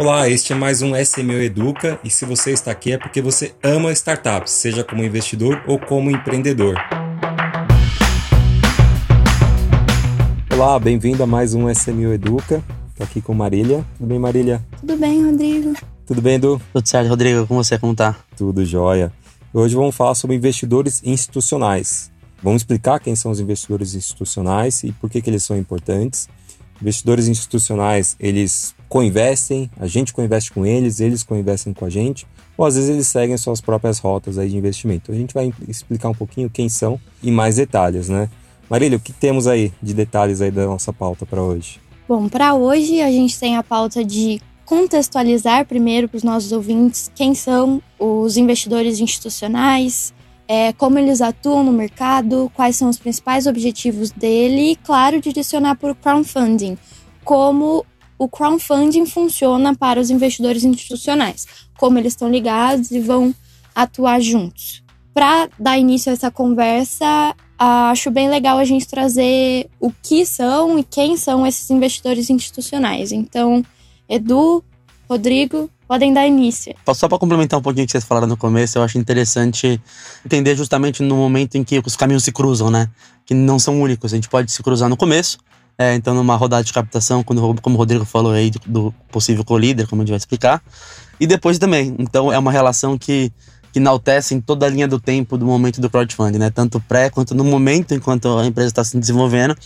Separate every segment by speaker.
Speaker 1: Olá, este é mais um SMO Educa e se você está aqui é porque você ama startups, seja como investidor ou como empreendedor. Olá, bem-vindo a mais um SMO Educa. Estou aqui com Marília. Tudo bem, Marília?
Speaker 2: Tudo bem, Rodrigo.
Speaker 1: Tudo bem, Edu?
Speaker 3: Tudo certo, Rodrigo. Com você, como tá?
Speaker 1: Tudo jóia. Hoje vamos falar sobre investidores institucionais. Vamos explicar quem são os investidores institucionais e por que, que eles são importantes. Investidores institucionais, eles co-investem, a gente co-investe com eles, eles co-investem com a gente, ou às vezes eles seguem suas próprias rotas aí de investimento. A gente vai explicar um pouquinho quem são e mais detalhes, né? Marília, o que temos aí de detalhes aí da nossa pauta para hoje?
Speaker 2: Bom, para hoje a gente tem a pauta de contextualizar primeiro para os nossos ouvintes quem são os investidores institucionais, é, como eles atuam no mercado, quais são os principais objetivos dele e, claro, direcionar para o crowdfunding, como o crowdfunding funciona para os investidores institucionais, como eles estão ligados e vão atuar juntos. Para dar início a essa conversa, acho bem legal a gente trazer o que são e quem são esses investidores institucionais. Então, Edu, Rodrigo, podem dar início.
Speaker 3: Só para complementar um pouquinho o que vocês falaram no começo, eu acho interessante entender justamente no momento em que os caminhos se cruzam, né? Que não são únicos. A gente pode se cruzar no começo, é, então numa rodada de captação, quando, como o Rodrigo falou aí, do, do possível co-líder, como a gente vai explicar, e depois também. Então é uma relação que que enaltecem toda a linha do tempo do momento do crowdfunding, né? Tanto pré quanto no momento enquanto a empresa está se desenvolvendo,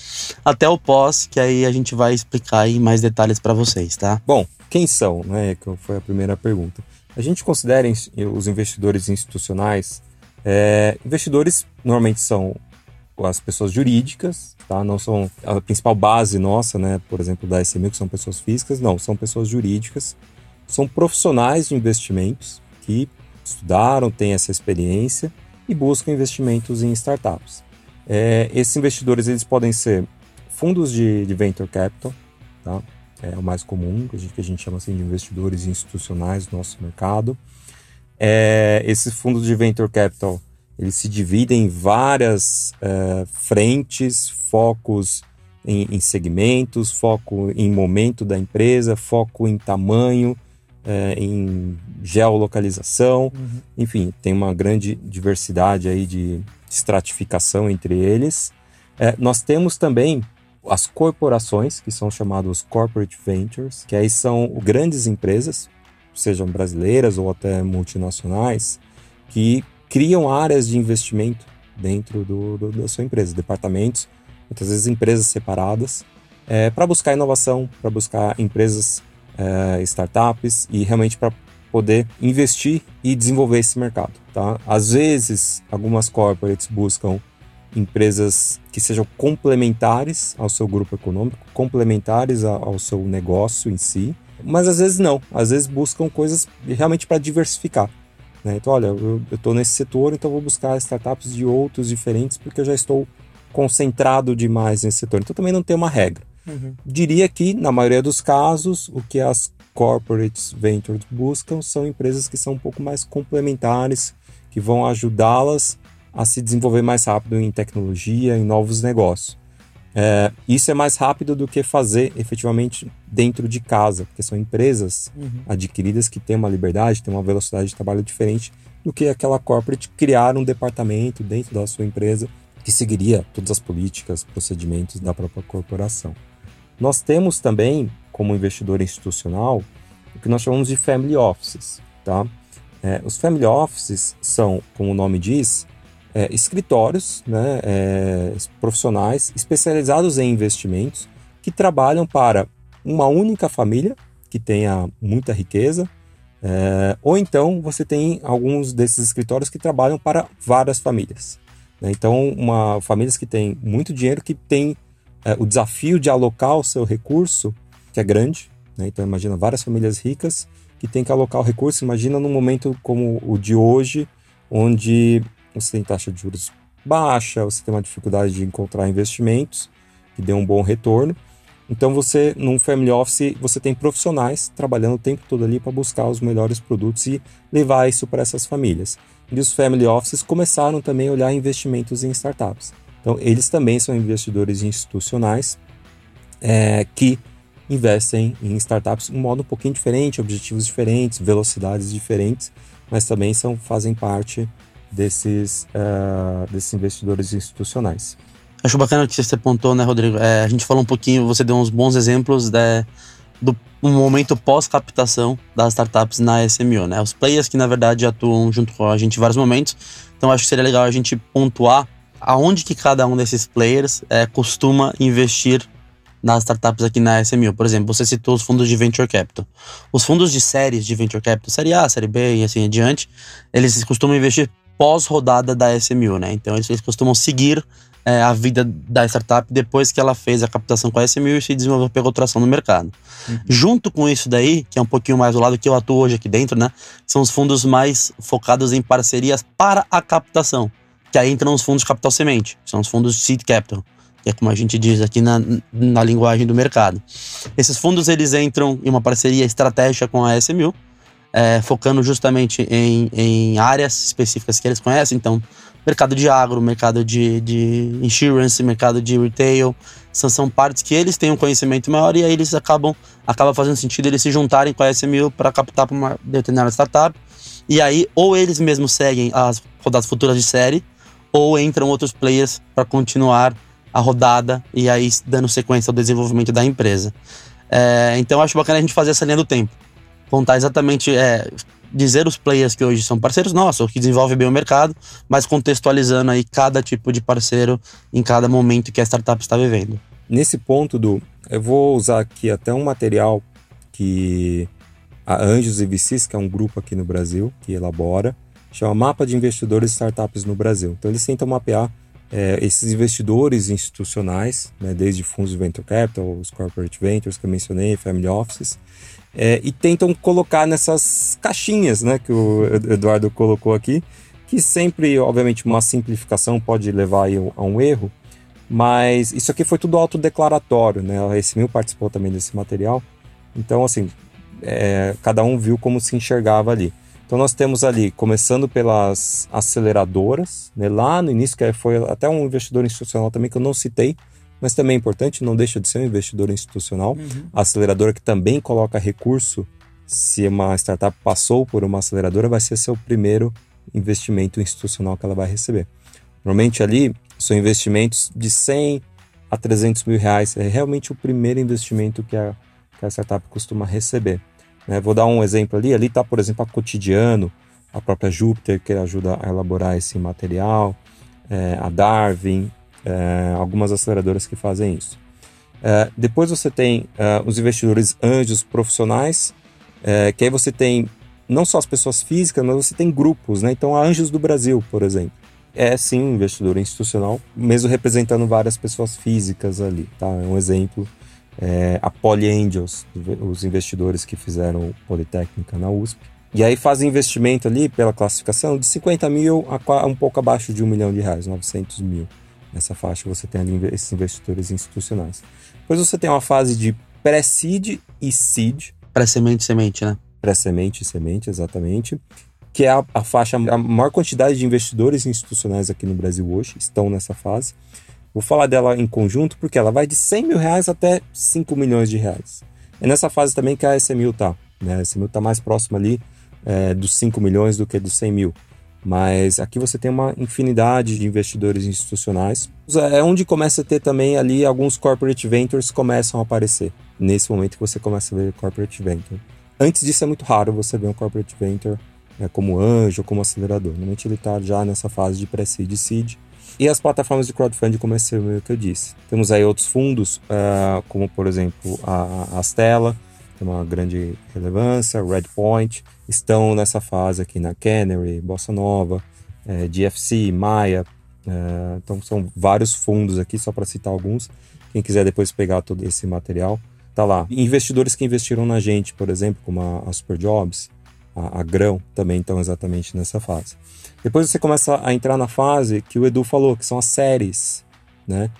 Speaker 3: até o pós, que aí a gente vai explicar aí mais detalhes para vocês, tá?
Speaker 1: Bom, quem são, né? Que foi a primeira pergunta. A gente considera os investidores institucionais, é, investidores normalmente são as pessoas jurídicas, tá? Não são a principal base nossa, né? Por exemplo, da SMU, que são pessoas físicas, não, são pessoas jurídicas, são profissionais de investimentos que estudaram, têm essa experiência e buscam investimentos em startups. É, esses investidores eles podem ser fundos de, de venture capital, tá? é o mais comum, que a gente, que a gente chama assim de investidores institucionais do nosso mercado. É, esses fundos de venture capital eles se dividem em várias é, frentes, focos em, em, segmentos, foco em momento da empresa, foco em tamanho, é, em geolocalização, uhum. enfim, tem uma grande diversidade aí de estratificação entre eles. É, nós temos também as corporações, que são chamadas corporate ventures, que aí são grandes empresas, sejam brasileiras ou até multinacionais, que criam áreas de investimento dentro do, do, da sua empresa, departamentos, muitas vezes empresas separadas, é, para buscar inovação, para buscar empresas é, startups e realmente para poder investir e desenvolver esse mercado. Tá? Às vezes, algumas corporates buscam empresas que sejam complementares ao seu grupo econômico, complementares ao seu negócio em si, mas às vezes não. Às vezes buscam coisas realmente para diversificar. Né? Então, olha, eu estou nesse setor, então vou buscar startups de outros diferentes porque eu já estou concentrado demais nesse setor. Então também não tem uma regra. Uhum. Diria que, na maioria dos casos, o que as corporates ventures buscam são empresas que são um pouco mais complementares, que vão ajudá-las a se desenvolver mais rápido em tecnologia, em novos negócios. É, isso é mais rápido do que fazer efetivamente dentro de casa, porque são empresas uhum. adquiridas que têm uma liberdade, têm uma velocidade de trabalho diferente do que aquela corporate criar um departamento dentro da sua empresa que seguiria todas as políticas, procedimentos da própria corporação. Nós temos também, como investidor institucional, o que nós chamamos de family offices. Tá? É, os family offices são, como o nome diz, é, escritórios né, é, profissionais especializados em investimentos que trabalham para uma única família que tenha muita riqueza, é, ou então você tem alguns desses escritórios que trabalham para várias famílias. Né? Então, uma, famílias que têm muito dinheiro, que têm é, o desafio de alocar o seu recurso, que é grande, né? então imagina várias famílias ricas que têm que alocar o recurso, imagina num momento como o de hoje, onde você tem taxa de juros baixa, você tem uma dificuldade de encontrar investimentos que dê um bom retorno. Então você, num family office, você tem profissionais trabalhando o tempo todo ali para buscar os melhores produtos e levar isso para essas famílias. E os family offices começaram também a olhar investimentos em startups. Então, eles também são investidores institucionais é, que investem em startups de um modo um pouquinho diferente, objetivos diferentes, velocidades diferentes, mas também são, fazem parte desses, uh, desses investidores institucionais.
Speaker 3: Acho bacana que você pontou, né, Rodrigo? É, a gente falou um pouquinho, você deu uns bons exemplos né, do momento pós-captação das startups na SMO, né? Os players que, na verdade, atuam junto com a gente em vários momentos. Então, acho que seria legal a gente pontuar aonde que cada um desses players é, costuma investir nas startups aqui na SMU. Por exemplo, você citou os fundos de Venture Capital. Os fundos de séries de Venture Capital, série A, série B e assim adiante, eles costumam investir pós-rodada da SMU, né? Então eles, eles costumam seguir é, a vida da startup depois que ela fez a captação com a SMU e se desenvolveu, pegou tração no mercado. Uhum. Junto com isso daí, que é um pouquinho mais do lado que eu atuo hoje aqui dentro, né? São os fundos mais focados em parcerias para a captação. Que aí entram os fundos capital semente, são os fundos seed capital que é como a gente diz aqui na, na linguagem do mercado. Esses fundos eles entram em uma parceria estratégica com a SMU, é, focando justamente em, em áreas específicas que eles conhecem, então mercado de agro, mercado de, de insurance, mercado de retail, são, são partes que eles têm um conhecimento maior e aí eles acabam acaba fazendo sentido eles se juntarem com a SMU para captar para uma determinada startup. E aí, ou eles mesmos seguem as rodadas futuras de série, ou entram outros players para continuar a rodada e aí dando sequência ao desenvolvimento da empresa. É, então acho bacana a gente fazer essa linha do tempo. Contar exatamente, é, dizer os players que hoje são parceiros nossos, que desenvolvem bem o mercado, mas contextualizando aí cada tipo de parceiro em cada momento que a startup está vivendo.
Speaker 1: Nesse ponto, do eu vou usar aqui até um material que a Anjos e VCs, que é um grupo aqui no Brasil, que elabora, chama Mapa de Investidores e Startups no Brasil. Então eles tentam mapear é, esses investidores institucionais, né, desde fundos de venture capital, os corporate ventures que eu mencionei, family offices, é, e tentam colocar nessas caixinhas né, que o Eduardo colocou aqui, que sempre, obviamente, uma simplificação pode levar a um erro, mas isso aqui foi tudo autodeclaratório, né? A S1000 participou também desse material, então, assim, é, cada um viu como se enxergava ali. Então nós temos ali, começando pelas aceleradoras, né, lá no início, que foi até um investidor institucional também que eu não citei, mas também é importante, não deixa de ser um investidor institucional. Uhum. A aceleradora que também coloca recurso, se uma startup passou por uma aceleradora, vai ser seu primeiro investimento institucional que ela vai receber. Normalmente ali são investimentos de 100 a 300 mil reais, é realmente o primeiro investimento que a, que a startup costuma receber. Né? Vou dar um exemplo ali. Ali está, por exemplo, a Cotidiano, a própria Júpiter, que ajuda a elaborar esse material, é, a Darwin, é, algumas aceleradoras que fazem isso. É, depois você tem é, os investidores anjos profissionais, é, que aí você tem não só as pessoas físicas, mas você tem grupos, né? Então, a Anjos do Brasil, por exemplo, é sim um investidor institucional, mesmo representando várias pessoas físicas ali, tá? É um exemplo é, a Poly Angels, os investidores que fizeram Politécnica na USP. E aí fazem investimento ali pela classificação de 50 mil a um pouco abaixo de um milhão de reais, 900 mil. Nessa faixa você tem ali esses investidores institucionais. Depois você tem uma fase de pré-seed e seed.
Speaker 3: Pré-semente e semente, né?
Speaker 1: Pré-semente e semente, exatamente. Que é a, a faixa, a maior quantidade de investidores institucionais aqui no Brasil hoje estão nessa fase. Vou falar dela em conjunto porque ela vai de 100 mil reais até 5 milhões de reais. É nessa fase também que a SMU tá. Né? A SMU tá mais próxima ali é, dos 5 milhões do que dos 100 mil. Mas aqui você tem uma infinidade de investidores institucionais. É onde começa a ter também ali alguns corporate ventures começam a aparecer. Nesse momento que você começa a ver corporate venture. Antes disso é muito raro você ver um corporate venture né, como anjo, como acelerador. Normalmente ele está já nessa fase de pré-seed e seed. E as plataformas de crowdfunding, como esse que eu disse. Temos aí outros fundos, uh, como por exemplo a Astela, tem uma grande relevância, Redpoint, estão nessa fase aqui na Canary, Bossa Nova, é, GFC, Maia. É, então são vários fundos aqui, só para citar alguns. Quem quiser depois pegar todo esse material, tá lá. Investidores que investiram na gente, por exemplo, como a, a Superjobs, a, a Grão, também estão exatamente nessa fase. Depois você começa a entrar na fase que o Edu falou, que são as séries, né?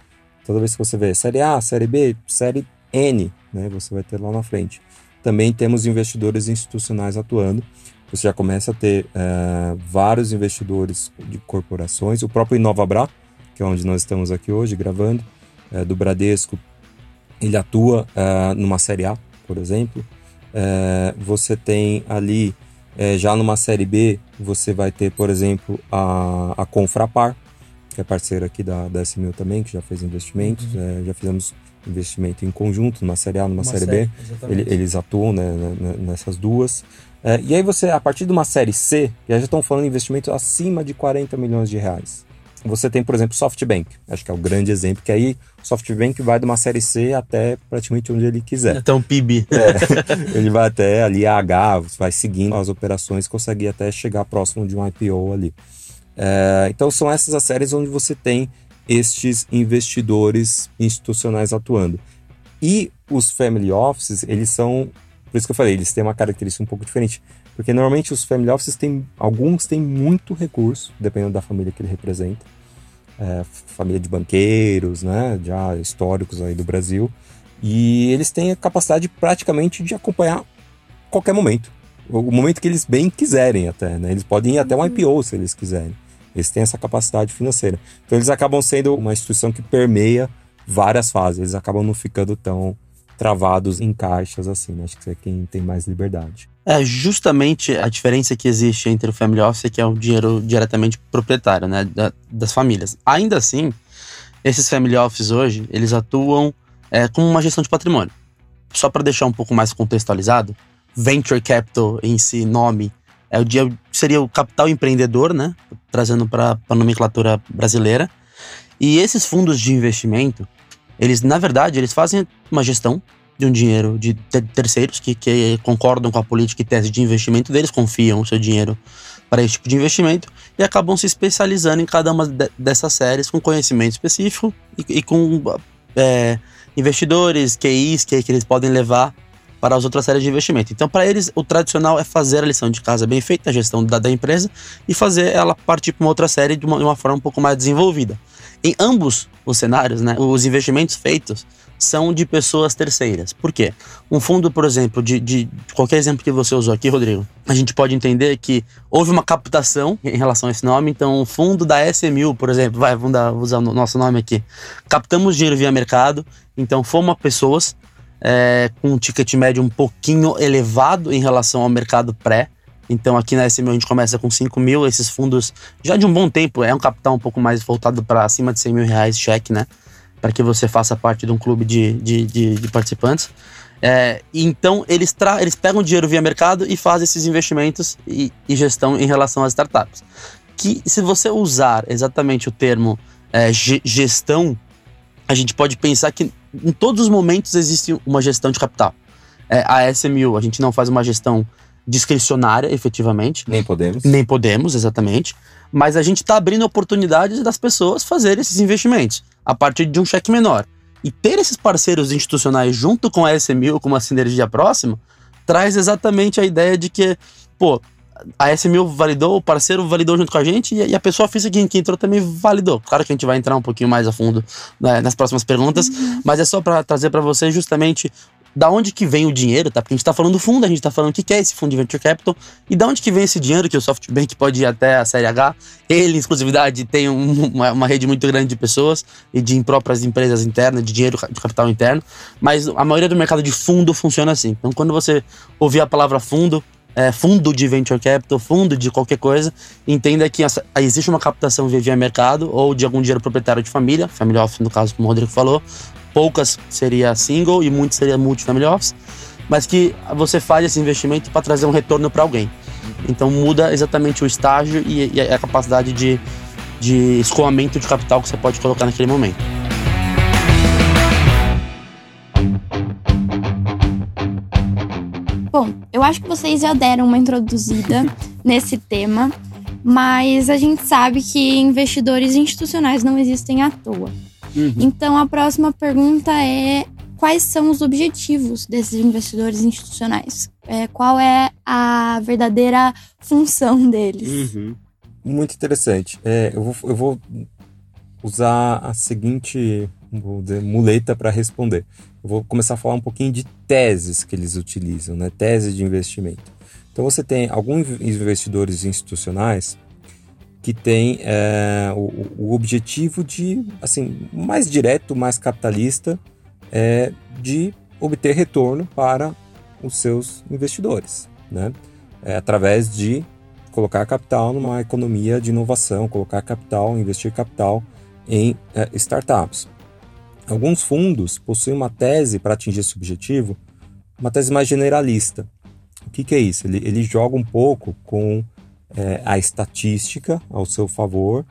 Speaker 1: Toda vez que você vê série A, série B, série N, né? Você vai ter lá na frente. Também temos investidores institucionais atuando. Você já começa a ter uh, vários investidores de corporações. O próprio InovaBra, que é onde nós estamos aqui hoje gravando, uh, do Bradesco, ele atua uh, numa série A, por exemplo. Uh, você tem ali, uh, já numa série B, você vai ter, por exemplo, a, a Confrapar, que é parceira aqui da, da S1000 também, que já fez investimentos. Uhum. já fizemos investimento em conjunto, numa série A, numa série, série, B. Ele, eles atuam né, nessas duas. e aí você, a partir de uma série C, já estão falando de investimentos acima de 40 milhões de reais. Você tem, por exemplo, SoftBank, acho que é o grande exemplo, que aí o SoftBank vai de uma série C até praticamente onde ele quiser.
Speaker 3: Até um PIB.
Speaker 1: É, ele vai até ali a H, vai seguindo as operações, consegue até chegar próximo de um IPO ali. É, então são essas as séries onde você tem estes investidores institucionais atuando. E os family offices, eles são, por isso que eu falei, eles têm uma característica um pouco diferente. Porque normalmente os family offices têm, alguns têm muito recurso, dependendo da família que ele representa. É, família de banqueiros, né, já históricos aí do Brasil. E eles têm a capacidade praticamente de acompanhar qualquer momento. O momento que eles bem quiserem até, né? Eles podem ir até um IPO se eles quiserem. Eles têm essa capacidade financeira. Então eles acabam sendo uma instituição que permeia várias fases. Eles acabam não ficando tão travados em caixas assim, né? Acho que é quem tem mais liberdade.
Speaker 3: É justamente a diferença que existe entre o family office, que é o dinheiro diretamente proprietário, né, das famílias. Ainda assim, esses family offices hoje, eles atuam é, como uma gestão de patrimônio. Só para deixar um pouco mais contextualizado, venture capital em si, nome, é o dia, seria o capital empreendedor, né, trazendo para a nomenclatura brasileira. E esses fundos de investimento, eles, na verdade, eles fazem uma gestão de um dinheiro de terceiros que, que concordam com a política e tese de investimento deles, confiam o seu dinheiro para esse tipo de investimento e acabam se especializando em cada uma de, dessas séries com conhecimento específico e, e com é, investidores, QIs que, que eles podem levar para as outras séries de investimento. Então, para eles, o tradicional é fazer a lição de casa bem feita, a gestão da, da empresa, e fazer ela partir para uma outra série de uma, de uma forma um pouco mais desenvolvida. Em ambos os cenários, né, os investimentos feitos são de pessoas terceiras. Por quê? Um fundo, por exemplo, de, de, qualquer exemplo que você usou aqui, Rodrigo, a gente pode entender que houve uma captação em relação a esse nome. Então, o fundo da S1000, por exemplo, vai, vamos dar, usar o nosso nome aqui. Captamos dinheiro via mercado, então fomos pessoas é, com um ticket médio um pouquinho elevado em relação ao mercado pré. Então aqui na S1000 a gente começa com 5 mil, esses fundos já de um bom tempo, é um capital um pouco mais voltado para acima de 100 mil reais cheque, né? Para que você faça parte de um clube de, de, de, de participantes. É, então, eles, eles pegam dinheiro via mercado e fazem esses investimentos e, e, gestão em relação às startups. Que, se você usar exatamente o termo é, gestão, a gente pode pensar que em todos os momentos existe uma gestão de capital. É, a S1000, a gente não faz uma gestão discricionária, efetivamente.
Speaker 1: Nem podemos.
Speaker 3: Nem podemos, exatamente. Mas a gente está abrindo oportunidades das pessoas fazerem esses investimentos a partir de um cheque menor. E ter esses parceiros institucionais junto com a S1000, com uma sinergia próxima, traz exatamente a ideia de que, pô, a S1000 validou, o parceiro validou junto com a gente e a pessoa física que entrou também validou. Claro que a gente vai entrar um pouquinho mais a fundo né, nas próximas perguntas, uhum. mas é só para trazer para vocês justamente da onde que vem o dinheiro, tá? Porque a gente tá falando do fundo, a gente tá falando o que é esse fundo de venture capital e da onde que vem esse dinheiro que o SoftBank pode ir até a série H. Ele, em exclusividade, tem um, uma, uma, rede muito grande de pessoas e de próprias empresas internas, de dinheiro de capital interno, mas a maioria do mercado de fundo funciona assim. Então, quando você ouvir a palavra fundo, é, fundo de venture capital, fundo de qualquer coisa, entenda que essa, existe uma captação via, mercado ou de algum dinheiro proprietário de família, family office no caso, como o Rodrigo falou, poucas seria single e muitas seria multi-family office, mas que você faz esse investimento para trazer um retorno para alguém. Então muda exatamente o estágio e, e a capacidade de, de escoamento de capital que você pode colocar naquele momento.
Speaker 2: Bom, eu acho que vocês já deram uma introduzida nesse tema, mas a gente sabe que investidores institucionais não existem à toa. Uhum. Então a próxima pergunta é: quais são os objetivos desses investidores institucionais? É, qual é a verdadeira função deles?
Speaker 1: Uhum. Muito interessante. É, eu, vou, eu vou usar a seguinte dizer, muleta para responder. Eu vou começar a falar um pouquinho de teses que eles utilizam, né? Teses de investimento. Então você tem alguns investidores institucionais que tem é, o, o, objetivo de, assim, mais direto, mais capitalista, é de obter retorno para os seus investidores, né? É, através de colocar capital numa economia de inovação, colocar capital, investir capital em é, startups. Alguns fundos possuem uma tese para atingir esse objetivo, uma tese mais generalista. O que, que é isso? Ele, ele, joga um pouco com é, a estatística ao seu favor,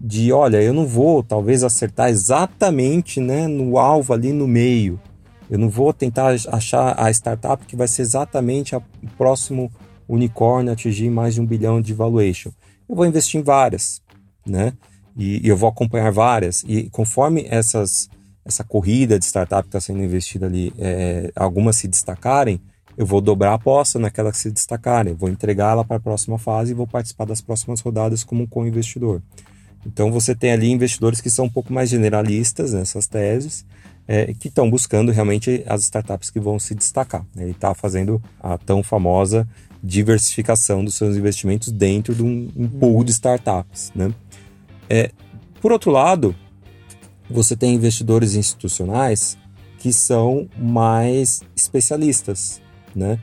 Speaker 1: de olha, eu não vou talvez acertar exatamente né, no alvo ali no meio. Eu não vou tentar achar a startup que vai ser exatamente o próximo unicórnio atingir mais de um bilhão de valuation. Eu vou investir em várias, né? E, e eu vou acompanhar várias. E conforme essas, essa corrida de startup que está sendo investida ali, é, algumas se destacarem, eu vou dobrar a aposta naquelas que se destacarem, vou entregá-la para a próxima fase e vou participar das próximas rodadas como co-investidor. Então você tem ali investidores que são um pouco mais generalistas nessas teses, é, que estão buscando realmente as startups que vão se destacar. Né? Ele está fazendo a tão famosa diversificação dos seus investimentos dentro de um, um pool de startups. Né? É, por outro lado, você tem investidores institucionais que são mais especialistas, né?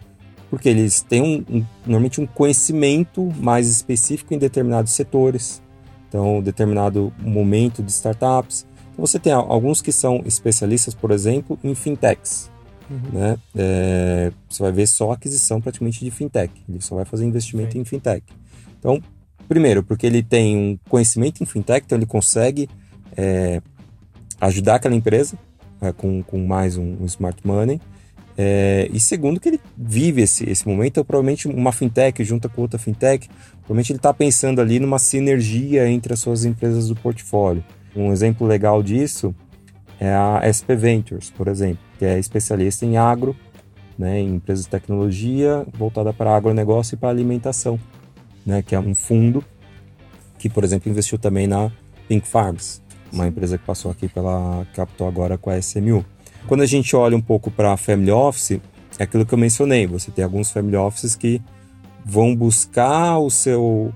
Speaker 1: Porque eles têm um, um, normalmente um conhecimento mais específico em determinados setores, então determinado momento de startups. Então, você tem alguns que são especialistas, por exemplo, em fintechs. Uhum. Né? É, você vai ver só aquisição praticamente de fintech. Ele só vai fazer investimento Sim. em fintech. Então, primeiro, porque ele tem um conhecimento em fintech, então ele consegue é, ajudar aquela empresa é, com, com mais um, um smart money. É, e segundo, que ele vive esse, esse momento, então, provavelmente uma fintech junta com outra fintech, provavelmente ele está pensando ali numa sinergia entre as suas empresas do portfólio. Um exemplo legal disso é a SP Ventures, por exemplo, que é especialista em agro, né, em empresas de tecnologia voltada para agronegócio e para alimentação, né, que é um fundo que, por exemplo, investiu também na Pink Farms, uma empresa que passou aqui pela captou agora com a SMU. Quando a gente olha um pouco para a family office, é aquilo que eu mencionei. Você tem alguns family offices que vão buscar o seu,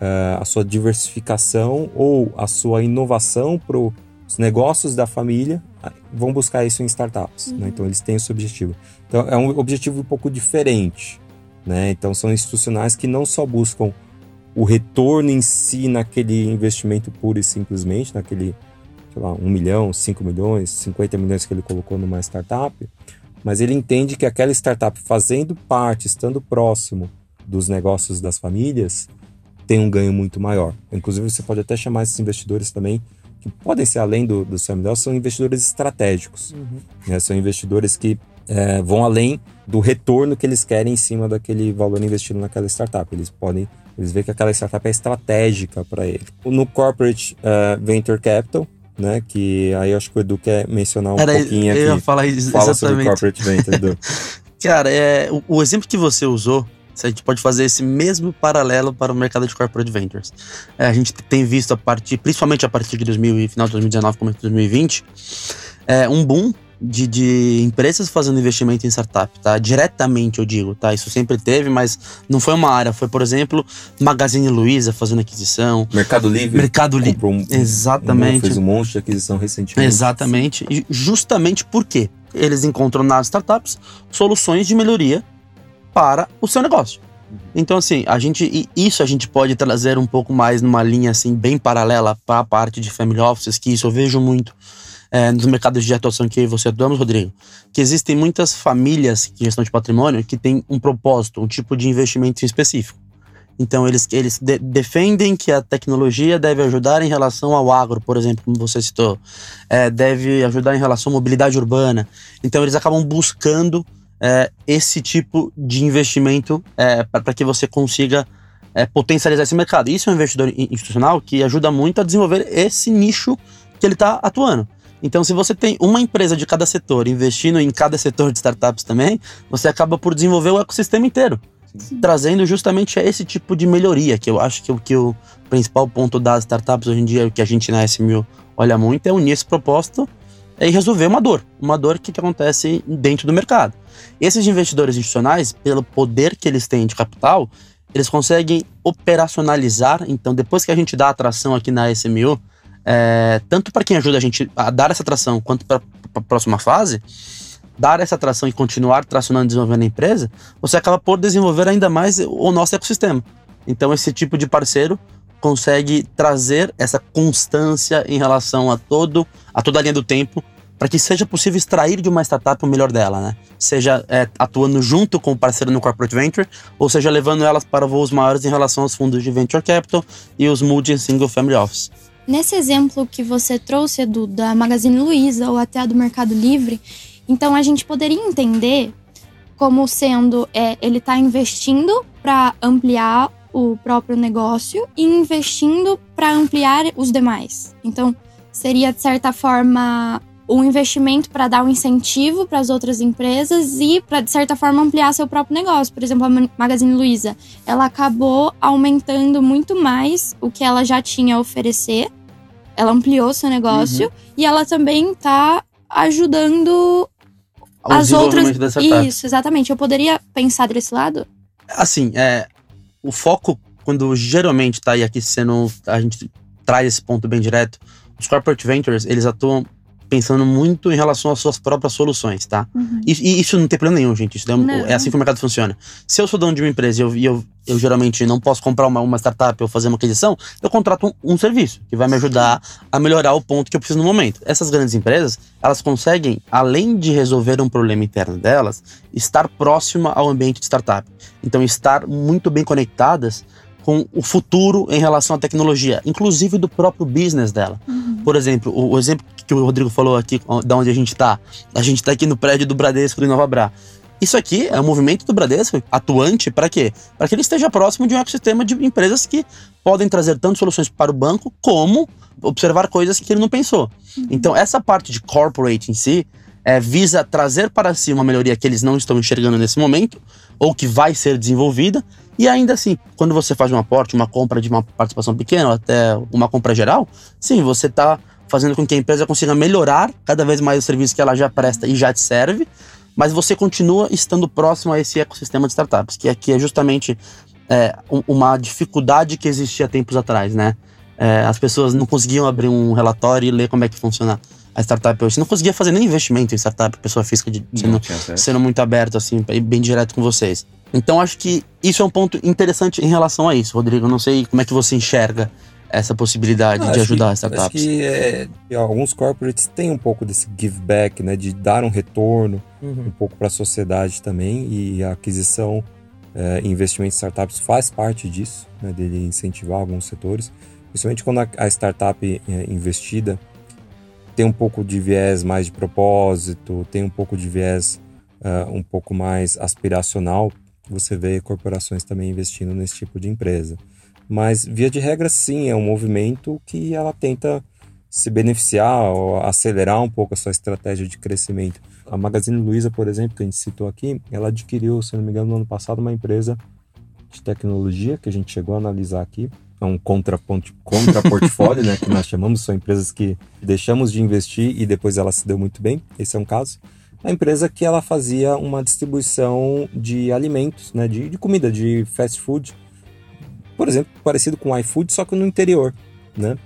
Speaker 1: uh, a sua diversificação ou a sua inovação para os negócios da família, vão buscar isso em startups. Né? Uhum. Né? Então eles têm esse objetivo. Então é um objetivo um pouco diferente. Né? Então são institucionais que não só buscam o retorno em si naquele investimento puro e simplesmente, naquele, sei lá, 1 milhão, 5 milhões, 50 milhões que ele colocou numa startup, mas ele entende que aquela startup fazendo parte, estando próximo dos negócios das famílias, tem um ganho muito maior. Inclusive, você pode até chamar esses investidores também, que podem ser além do, do family são investidores estratégicos. Uhum. Né? São investidores que é, vão além do retorno que eles querem em cima daquele valor investido naquela startup. Eles podem eles veem que aquela startup é estratégica para ele. No Corporate uh, Venture Capital, né? Que aí eu acho que o Edu quer mencionar um
Speaker 3: Era,
Speaker 1: pouquinho
Speaker 3: aqui.
Speaker 1: Eu ia
Speaker 3: falar
Speaker 1: isso, Fala exatamente. sobre Corporate Venture, Edu.
Speaker 3: Cara, é, o, o, exemplo que você usou, a gente pode fazer esse mesmo paralelo para o mercado de corporate ventures. É, a gente tem visto a partir, principalmente a partir de 2000, final de 2019, começo de 2020, é, um boom de, de, empresas fazendo investimento em startup, tá? Diretamente, eu digo, tá? Isso sempre teve, mas não foi uma área. Foi, por exemplo, Magazine Luiza fazendo aquisição.
Speaker 1: Mercado Livre.
Speaker 3: Mercado Livre. Um,
Speaker 1: Exatamente. Um, fez um monte de aquisição recentemente.
Speaker 3: Exatamente. E justamente por quê? Eles encontram nas startups soluções de melhoria para o seu negócio. Então, assim, a gente, isso a gente pode trazer um pouco mais numa linha, assim, bem paralela para a parte de family offices, que isso eu vejo muito é, nos mercados de atuação que você atuamos, Rodrigo, que existem muitas famílias de gestão de patrimônio que têm um propósito, um tipo de investimento específico. Então, eles, eles de, defendem que a tecnologia deve ajudar em relação ao agro, por exemplo, como você citou, é, deve ajudar em relação à mobilidade urbana. Então, eles acabam buscando é, esse tipo de investimento é, para que você consiga é, potencializar esse mercado. Isso é um investidor institucional que ajuda muito a desenvolver esse nicho que ele está atuando. Então, se você tem uma empresa de cada setor investindo em cada setor de startups também, você acaba por desenvolver o ecossistema inteiro. Sim. Trazendo justamente esse tipo de melhoria, que eu acho que, que o principal ponto das startups hoje em dia, o que a gente na SMU olha muito, é unir esse propósito e resolver uma dor. Uma dor que, que acontece dentro do mercado. Esses investidores institucionais, pelo poder que eles têm de capital, eles conseguem operacionalizar. Então, depois que a gente dá atração aqui na SMU, é, tanto para quem ajuda a gente a dar essa tração, quanto para a próxima fase, dar essa tração e continuar tracionando e desenvolvendo a empresa, você acaba por desenvolver ainda mais o nosso ecossistema. Então, esse tipo de parceiro consegue trazer essa constância em relação a todo a toda a linha do tempo para que seja possível extrair de uma startup o melhor dela, né? Seja é, atuando junto com o parceiro no corporate venture, ou seja levando elas para voos maiores em relação aos fundos de venture capital e os multi single family office.
Speaker 2: Nesse exemplo que você trouxe, Edu, da Magazine Luiza ou até a do Mercado Livre, então a gente poderia entender como sendo é, ele está investindo para ampliar o próprio negócio e investindo para ampliar os demais. Então seria de certa forma um investimento para dar um incentivo para as outras empresas e para de certa forma ampliar seu próprio negócio. Por exemplo, a Magazine Luiza, ela acabou aumentando muito mais o que ela já tinha a oferecer. Ela ampliou seu negócio uhum. e ela também está ajudando
Speaker 3: Ao as outras.
Speaker 2: Isso, exatamente. Eu poderia pensar desse lado?
Speaker 3: Assim, é, o foco quando geralmente está aí aqui sendo a gente traz esse ponto bem direto, os corporate ventures, eles atuam pensando muito em relação às suas próprias soluções, tá? Uhum. E, e, isso não tem problema nenhum, gente. Isso é, é, assim que o mercado funciona. Se eu sou dono de uma empresa e eu, eu, eu, geralmente não posso comprar uma, uma startup ou fazer uma aquisição, eu contrato um, um, serviço que vai me ajudar a melhorar o ponto que eu preciso no momento. Essas grandes empresas, elas conseguem, além de resolver um problema interno delas, estar próxima ao ambiente de startup. Então, estar muito bem conectadas com o futuro em relação à tecnologia, inclusive do próprio business dela. Uhum. Por exemplo, o, o, exemplo que o Rodrigo falou aqui, da onde a gente está, a gente está aqui no prédio do Bradesco de Nova Bra. Isso aqui é um movimento do Bradesco atuante para quê? Para que ele esteja próximo de um ecossistema de empresas que podem trazer tanto soluções para o banco como observar coisas que ele não pensou. Uhum. Então, essa parte de corporate em si é, visa trazer para si uma melhoria que eles não estão enxergando nesse momento, ou que vai ser desenvolvida, e ainda assim, quando você faz um aporte, uma compra de uma participação pequena, ou até uma compra geral, sim, você está fazendo com que a empresa consiga melhorar cada vez mais o serviço que ela já presta e já te serve, mas você continua estando próximo a esse ecossistema de startups, que aqui é justamente é, uma dificuldade que existia tempos atrás, né? É, as pessoas não conseguiam abrir um relatório e ler como é que funciona a startup hoje. Você não conseguia fazer nem investimento em startup, pessoa física, de, sendo, sendo muito aberto, assim, bem direto com vocês. Então acho que isso é um ponto interessante em relação a isso, Rodrigo. Não sei como é que você enxerga essa possibilidade de ajudar que, startups.
Speaker 1: Acho que é, alguns corporates têm um pouco desse give back, né, de dar um retorno uhum. um pouco para a sociedade também e a aquisição é, investimento em startups faz parte disso, né, dele incentivar alguns setores, principalmente quando a, a startup é investida tem um pouco de viés mais de propósito, tem um pouco de viés uh, um pouco mais aspiracional você vê corporações também investindo nesse tipo de empresa. Mas, via de regra, sim, é um movimento que ela tenta se beneficiar ou acelerar um pouco a sua estratégia de crescimento. A Magazine Luiza, por exemplo, que a gente citou aqui, ela adquiriu, se não me engano, no ano passado, uma empresa de tecnologia que a gente chegou a analisar aqui. É um contra-portfólio, né, que nós chamamos, são empresas que deixamos de investir e depois ela se deu muito bem. Esse é um caso a empresa que ela fazia uma distribuição de alimentos, né, de, de comida, de fast food, por exemplo, parecido com o iFood, só que no interior, né?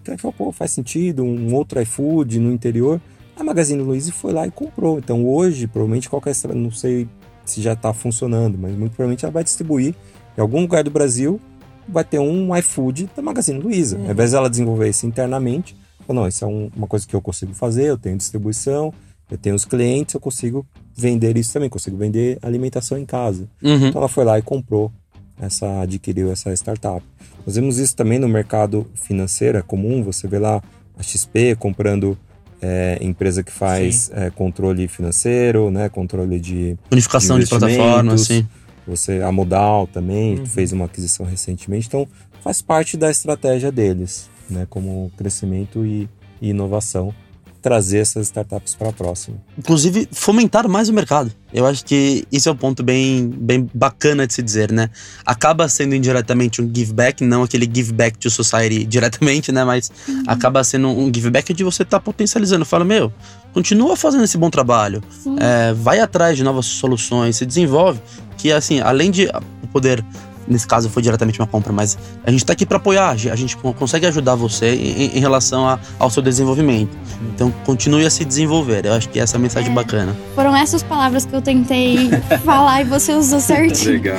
Speaker 1: Então a gente falou, pô, faz sentido, um outro iFood no interior. A Magazine Luiza foi lá e comprou. Então hoje, provavelmente qualquer, não sei se já está funcionando, mas muito provavelmente ela vai distribuir em algum lugar do Brasil, vai ter um iFood da Magazine Luiza. Uhum. Ao invés dela desenvolver isso internamente, falou, não, isso é um, uma coisa que eu consigo fazer, eu tenho distribuição, eu tenho os clientes, eu consigo vender isso também, consigo vender alimentação em casa. Uhum. Então ela foi lá e comprou essa, adquiriu essa startup. Nós vemos isso também no mercado financeiro, é comum, você vê lá a XP comprando é, empresa que faz é, controle financeiro, né, controle de
Speaker 3: unificação de, de plataformas, sim.
Speaker 1: Você a Modal também uhum. fez uma aquisição recentemente, então faz parte da estratégia deles, né, como crescimento e, e inovação trazer essas startups para a próxima.
Speaker 3: Inclusive, fomentar mais o mercado. Eu acho que isso é um ponto bem, bem bacana de se dizer, né? Acaba sendo indiretamente um give back, não aquele give back to society diretamente, né? Mas uhum. acaba sendo um give back de você estar tá potencializando. Fala, meu, continua fazendo esse bom trabalho, é, vai atrás de novas soluções, se desenvolve. Que, assim, além de poder nesse caso foi diretamente uma compra, mas a gente está aqui para apoiar, a gente consegue ajudar você em, em relação a, ao seu desenvolvimento. Então continue a se desenvolver. Eu acho que essa é a mensagem é, bacana.
Speaker 2: Foram essas palavras que eu tentei falar e você usou certinho.
Speaker 1: Legal.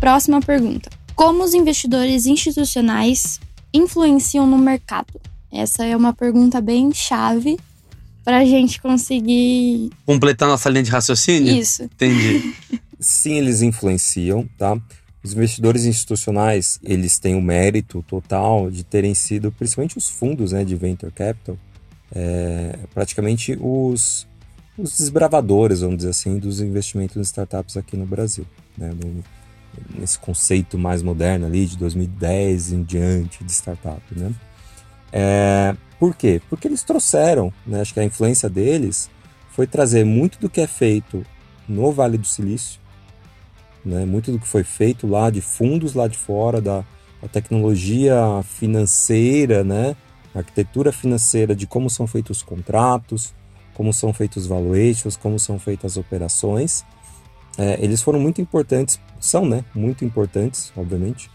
Speaker 2: Próxima pergunta. Como os investidores institucionais influenciam no mercado? Essa é uma pergunta bem chave para a gente conseguir.
Speaker 3: Completar nossa linha de raciocínio?
Speaker 2: Isso.
Speaker 3: Entendi.
Speaker 1: Sim, eles influenciam, tá? Os investidores institucionais, eles têm o mérito total de terem sido, principalmente os fundos né, de venture capital, é, praticamente os, os desbravadores, vamos dizer assim, dos investimentos em startups aqui no Brasil. Né, no, nesse conceito mais moderno ali, de 2010 em diante, de startup. Né? É, por quê? Porque eles trouxeram, né, acho que a influência deles foi trazer muito do que é feito no Vale do Silício, né, muito do que foi feito lá de fundos lá de fora, da, da tecnologia financeira, né, arquitetura financeira de como são feitos os contratos, como são feitos os valuations, como são feitas as operações. É, eles foram muito importantes, são né, muito importantes, obviamente,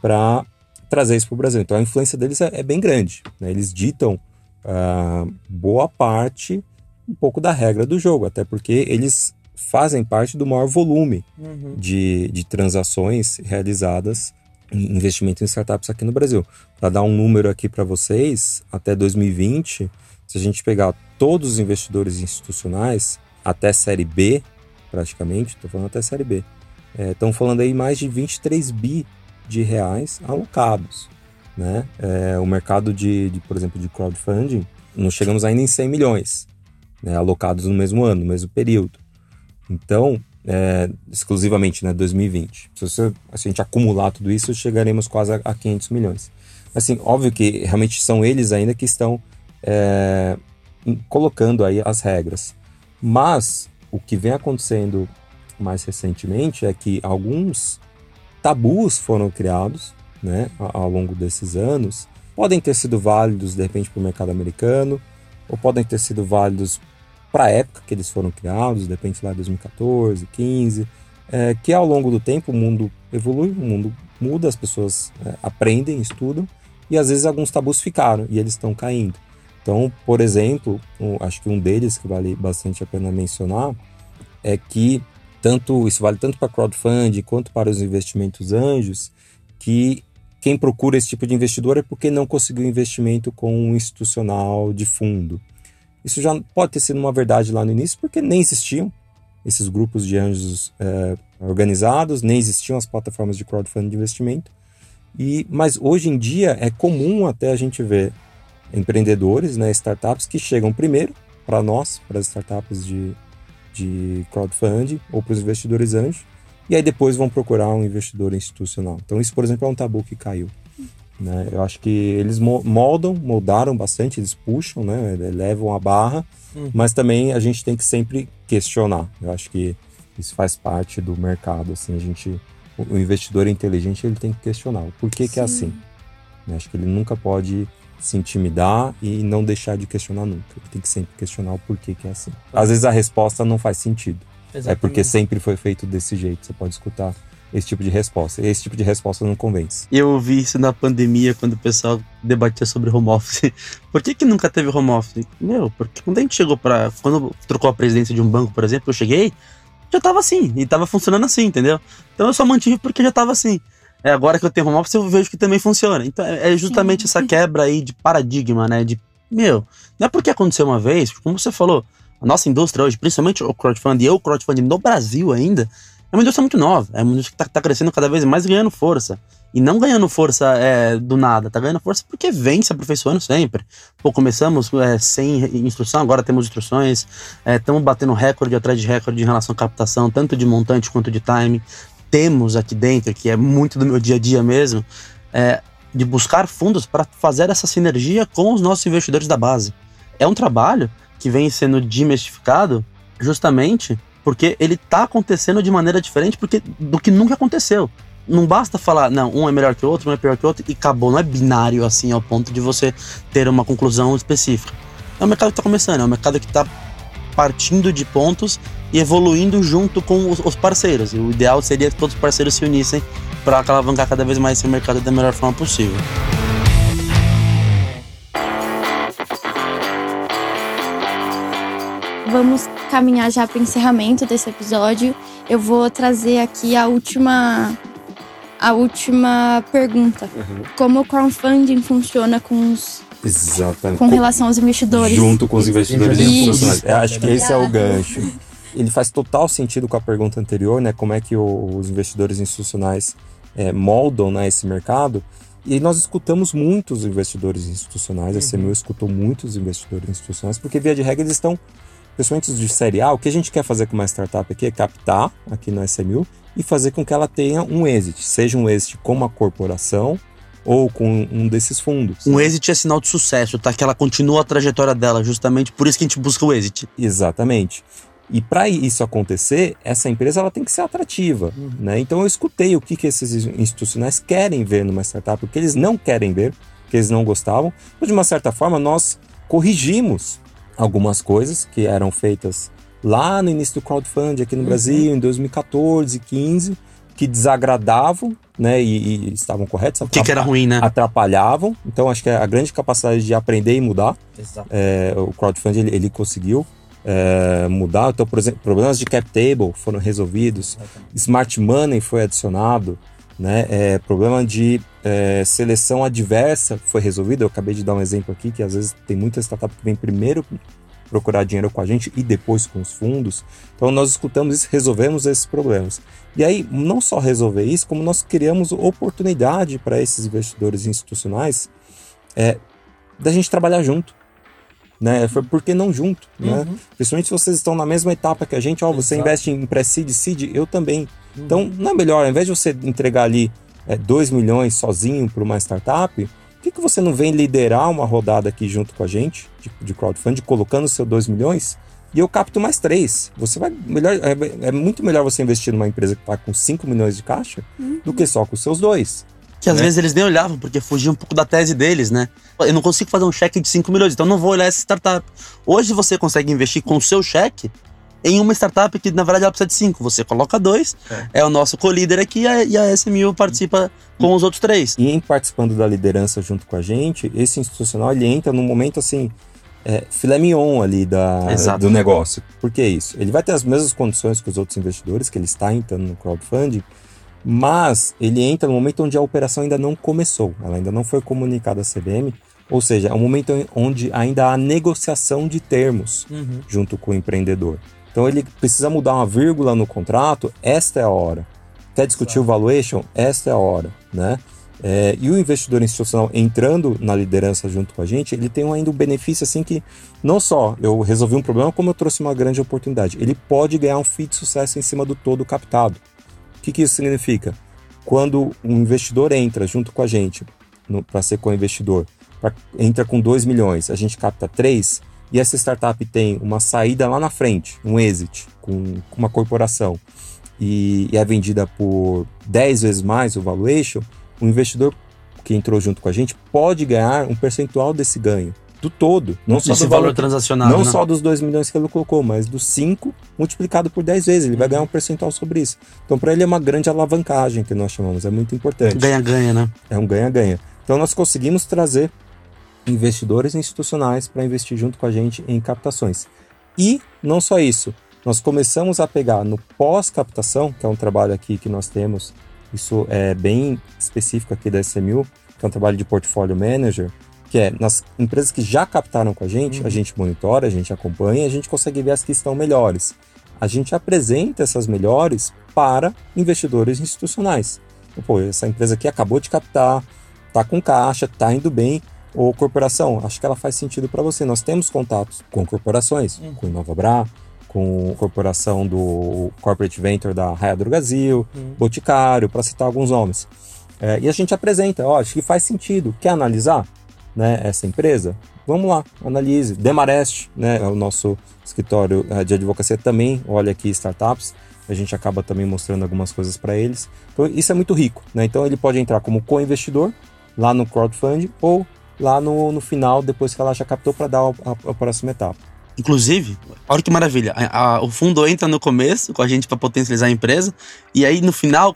Speaker 1: para trazer isso para o Brasil. Então a influência deles é, é bem grande. Né? Eles ditam uh, boa parte, um pouco da regra do jogo, até porque eles fazem parte do maior volume uhum. de, de transações realizadas em investimento em startups aqui no Brasil. Para dar um número aqui para vocês, até 2020, se a gente pegar todos os investidores institucionais, até série B, praticamente, estou falando até série B, estão é, falando aí mais de 23 bi de reais alocados. Né? É, o mercado de, de, por exemplo, de crowdfunding, não chegamos ainda em 100 milhões né, alocados no mesmo ano, no mesmo período. Então, é, exclusivamente, né, 2020. Se, você, se a gente acumular tudo isso, chegaremos quase a, a 500 milhões. Assim, óbvio que realmente são eles ainda que estão é, colocando aí as regras. Mas o que vem acontecendo mais recentemente é que alguns tabus foram criados né, ao longo desses anos. Podem ter sido válidos, de repente, para o mercado americano, ou podem ter sido válidos para a época que eles foram criados, de repente lá 2014, 15, é, que ao longo do tempo o mundo evolui, o mundo muda, as pessoas é, aprendem, estudam, e às vezes alguns tabus ficaram e eles estão caindo. Então, por exemplo, um, acho que um deles que vale bastante a pena mencionar é que tanto isso vale tanto para crowdfunding quanto para os investimentos anjos, que quem procura esse tipo de investidor é porque não conseguiu investimento com um institucional de fundo. Isso já pode ter sido uma verdade lá no início, porque nem existiam esses grupos de anjos é, organizados, nem existiam as plataformas de crowdfunding de investimento. E, mas hoje em dia é comum até a gente ver empreendedores, né, startups que chegam primeiro para nós, para as startups de de crowdfunding ou para os investidores anjos, e aí depois vão procurar um investidor institucional. Então, isso, por exemplo, é um tabu que caiu. Né? Eu acho que eles moldam, moldaram bastante, eles puxam, né? levam a barra, uhum. mas também a gente tem que sempre questionar. Eu acho que isso faz parte do mercado. Assim, a gente, o investidor inteligente ele tem que questionar por que, que é assim. Eu acho que ele nunca pode se intimidar e não deixar de questionar nunca. Tem que sempre questionar o porquê que é assim. Às vezes a resposta não faz sentido. Exatamente. É porque sempre foi feito desse jeito. Você pode escutar esse tipo de resposta. E esse tipo de resposta não convence.
Speaker 3: Eu ouvi isso na pandemia, quando o pessoal debatia sobre home office. Por que, que nunca teve home office? Meu, porque quando a gente chegou para Quando trocou a presidência de um banco, por exemplo, eu cheguei, já tava assim. E tava funcionando assim, entendeu? Então eu só mantive porque já tava assim. É, agora que eu tenho home office, eu vejo que também funciona. Então é, é justamente Sim. essa quebra aí de paradigma, né? De, meu, não é porque aconteceu uma vez, como você falou, a nossa indústria hoje, principalmente o crowdfunding e o crowdfunding no Brasil ainda, é uma indústria muito nova. É uma indústria que tá, tá crescendo cada vez mais ganhando força. E não ganhando força é, do nada, tá ganhando força porque vem se aperfeiçoando sempre. Pô, começamos é, sem instrução, agora temos instruções, estamos é, batendo recorde atrás de recorde em relação à captação, tanto de montante quanto de time temos aqui dentro, que é muito do meu dia a dia mesmo, é de buscar fundos para fazer essa sinergia com os nossos investidores da base. É um trabalho que vem sendo demistificado justamente porque ele está acontecendo de maneira diferente porque, do que nunca aconteceu. Não basta falar, não, um é melhor que o outro, um é pior que o outro, e acabou. Não é binário assim ao ponto de você ter uma conclusão específica. É um mercado que está começando, é um mercado que está partindo de pontos e evoluindo junto com os, os parceiros. E o ideal seria que todos os parceiros se unissem para alavancar cada vez mais esse mercado da melhor forma possível.
Speaker 2: Vamos caminhar já para o encerramento desse episódio. Eu vou trazer aqui a última a última pergunta.
Speaker 1: Uhum.
Speaker 2: Como o crowdfunding funciona com os
Speaker 1: Exatamente.
Speaker 2: com relação aos investidores?
Speaker 1: Junto com os investidores
Speaker 2: Isso.
Speaker 1: institucionais. Eu acho que esse é o gancho. Ele faz total sentido com a pergunta anterior, né? Como é que o- os investidores institucionais é, moldam né, esse mercado. E nós escutamos muitos investidores institucionais, a CMU escutou muitos investidores institucionais, porque via de regra eles estão, principalmente os de série A, o que a gente quer fazer com uma startup aqui é captar aqui na SMU e fazer com que ela tenha um exit, seja um exit com uma corporação ou com um desses fundos.
Speaker 3: Um exit é sinal de sucesso, tá? Que ela continua a trajetória dela, justamente por isso que a gente busca o exit.
Speaker 1: Exatamente. E para isso acontecer, essa empresa ela tem que ser atrativa, né? Então eu escutei o que, que esses institucionais querem ver numa startup, o que eles não querem ver, o que eles não gostavam. Mas de uma certa forma nós corrigimos algumas coisas que eram feitas lá no início do crowdfunding aqui no Brasil em 2014, 15, que desagradavam, né? E, e estavam corretos.
Speaker 3: O que, que era ruim, né?
Speaker 1: Atrapalhavam. Então acho que a grande capacidade de aprender e mudar
Speaker 3: Exato.
Speaker 1: é, o crowdfunding ele, ele conseguiu é, mudar. Então, por exemplo, problemas de cap table foram resolvidos, smart money foi adicionado, né? É, problema de é, seleção adversa foi resolvido. Eu acabei de dar um exemplo aqui que às vezes tem muita startup que vem primeiro procurar dinheiro com a gente e depois com os fundos. Então nós escutamos isso, resolvemos esses problemas. E aí, não só resolver isso, como nós criamos oportunidade para esses investidores institucionais é, da gente trabalhar junto. Né? Foi por que não junto? Né? Principalmente se vocês estão na mesma etapa que a gente, ó, você
Speaker 3: Exato.
Speaker 1: investe em pré-seed, seed, eu também. Então, não é melhor, ao invés de você entregar ali 2 milhões sozinho para uma startup, por que, que você não vem liderar uma rodada aqui junto com a gente, de, de crowdfunding, colocando seu 2 milhões, e eu capto mais 3. Você vai melhor, é, é muito melhor você investir numa empresa que está com 5 milhões de caixa do que só com os seus dois.
Speaker 3: Que às
Speaker 1: né?
Speaker 3: vezes eles nem olhavam, porque fugia um pouco da tese deles, né? Eu não consigo fazer um cheque de 5 milhões, então eu não vou olhar essa startup. Hoje você consegue investir com o seu cheque em uma startup que, na verdade, ela precisa de 5. Você coloca dois, é, o nosso co-líder aqui e a, e a SMU participa com os outros três.
Speaker 1: E em participando da liderança junto com a gente, esse institucional ele entra num momento assim, é, filé mignon ali da,
Speaker 3: Exato.
Speaker 1: do negócio. Por que isso? Ele vai ter as mesmas condições que os outros investidores, que ele está entrando no crowdfunding, mas ele entra no momento onde a operação ainda não começou, ela ainda não foi comunicada à CBM, ou seja, é um momento onde ainda há negociação de termos junto com o empreendedor. Então ele precisa mudar uma vírgula no contrato, esta é a hora. Quer discutir o valuation? Esta é a hora, né? É, e o investidor institucional entrando na liderança junto com a gente, ele tem ainda um benefício assim que não só eu resolvi um problema, como eu trouxe uma grande oportunidade. Ele pode ganhar um FII de sucesso em cima do todo captado. Que, que isso significa? Quando um investidor entra junto com a gente para ser co-investidor, entra com 2 milhões, a gente capta 3, e essa startup tem uma saída lá na frente, um exit, com, com uma corporação, e, e é vendida por 10 vezes mais o valuation, o investidor que entrou junto com a gente pode ganhar um percentual desse ganho, do todo, não só
Speaker 3: Esse
Speaker 1: do
Speaker 3: valor
Speaker 1: valor
Speaker 3: transacional.
Speaker 1: não
Speaker 3: né?
Speaker 1: só dos 2 milhões que ele colocou, mas dos 5 multiplicado por 10 vezes. Ele vai ganhar um percentual sobre isso. Então, para ele é uma grande alavancagem que nós chamamos, é muito importante.
Speaker 3: Ganha-ganha, né?
Speaker 1: É um ganha-ganha. Então, nós conseguimos trazer investidores institucionais para investir junto com a gente em captações. E não só isso, nós começamos a pegar no pós-captação, que é um trabalho aqui que nós temos, isso é bem específico aqui da SMU, que é um trabalho de portfólio manager, que é nas empresas que já captaram com a gente, a gente monitora, a gente acompanha, a gente consegue ver as que estão melhores. A gente apresenta essas melhores para investidores institucionais. Então, Pô, essa empresa aqui acabou de captar, tá com caixa, tá indo bem. Ou corporação, acho que ela faz sentido para você. Nós temos contatos com corporações, com InovaBra, com corporação do Corporate Venture da Raia Drogazil, Boticário, para citar alguns nomes. É, e a gente apresenta, ó, acho que faz sentido. Quer analisar né, essa empresa? Vamos lá, analise. Demarest, né, é o nosso escritório eh, de advocacia também olha aqui startups. A gente acaba também mostrando algumas coisas para eles. Então isso é muito rico, né? Então ele pode entrar como co-investidor lá no crowdfunding ou lá no, no final, depois que ela já captou, para dar a, a- a próxima etapa.
Speaker 3: Inclusive, olha que maravilha. A, a, o fundo entra no começo com a gente para potencializar a empresa, e aí no final,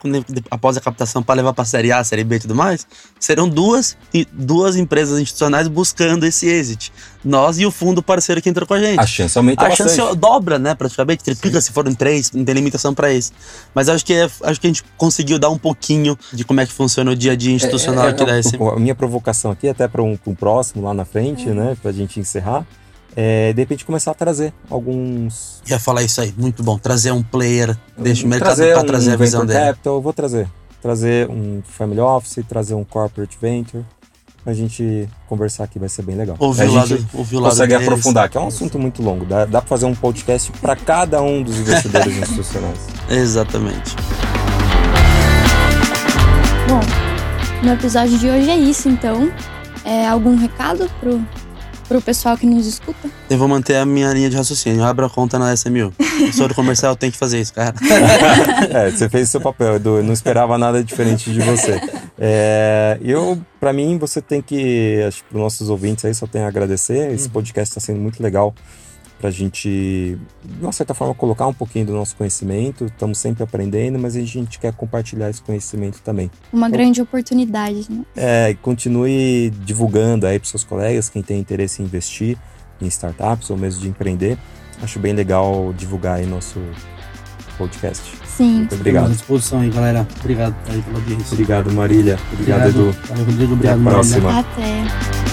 Speaker 3: após a captação para levar para a série A, série B e tudo mais, serão duas, duas empresas institucionais buscando esse exit. Nós e o fundo parceiro que entrou com a gente.
Speaker 1: A chance aumenta
Speaker 3: A
Speaker 1: bastante.
Speaker 3: chance dobra, né, praticamente, triplica Sim. se forem três, não tem limitação para isso. Mas acho que, é, acho que a gente conseguiu dar um pouquinho de como é que funciona o dia a dia institucional é, é, aqui da SM.
Speaker 1: A minha provocação aqui, até para um, um próximo lá na frente, é. né, para a gente encerrar, é, de repente começar a trazer alguns.
Speaker 3: Ia falar isso aí, muito bom. Trazer um player, deixa o mercado para
Speaker 1: um
Speaker 3: trazer a visão dele.
Speaker 1: Capital, eu vou trazer. Trazer um family office, trazer um corporate venture. A gente conversar aqui vai ser bem legal.
Speaker 3: Ouvir
Speaker 1: a
Speaker 3: gente lado,
Speaker 1: consegue aprofundar, que é um assunto muito longo. Dá, dá para fazer um podcast para cada um dos investidores institucionais.
Speaker 3: Exatamente.
Speaker 2: Bom, no episódio de hoje é isso, então. É, algum recado pro para o pessoal que nos escuta?
Speaker 3: Eu vou manter a minha linha de raciocínio. Abra a conta na SMU. Sou do comercial, tem que fazer isso, cara.
Speaker 1: é, você fez o seu papel, Edu. Eu não esperava nada diferente de você. É, eu, para mim, você tem que. Acho que para os nossos ouvintes aí só tenho a agradecer. Esse uhum. podcast está sendo muito legal para a gente, de uma certa forma, colocar um pouquinho do nosso conhecimento. Estamos sempre aprendendo, mas a gente quer compartilhar esse conhecimento também.
Speaker 2: Uma então, grande oportunidade, né?
Speaker 1: É, continue divulgando aí para seus colegas, quem tem interesse em investir em startups ou mesmo de empreender. Acho bem legal divulgar aí nosso podcast.
Speaker 2: Sim.
Speaker 1: Muito obrigado.
Speaker 3: à disposição aí, galera. Obrigado aí pela audiência.
Speaker 1: Obrigado, Marília. Obrigado, obrigado Edu.
Speaker 3: Valeu, Rodrigo. Obrigado,
Speaker 1: Até a próxima.
Speaker 2: Até.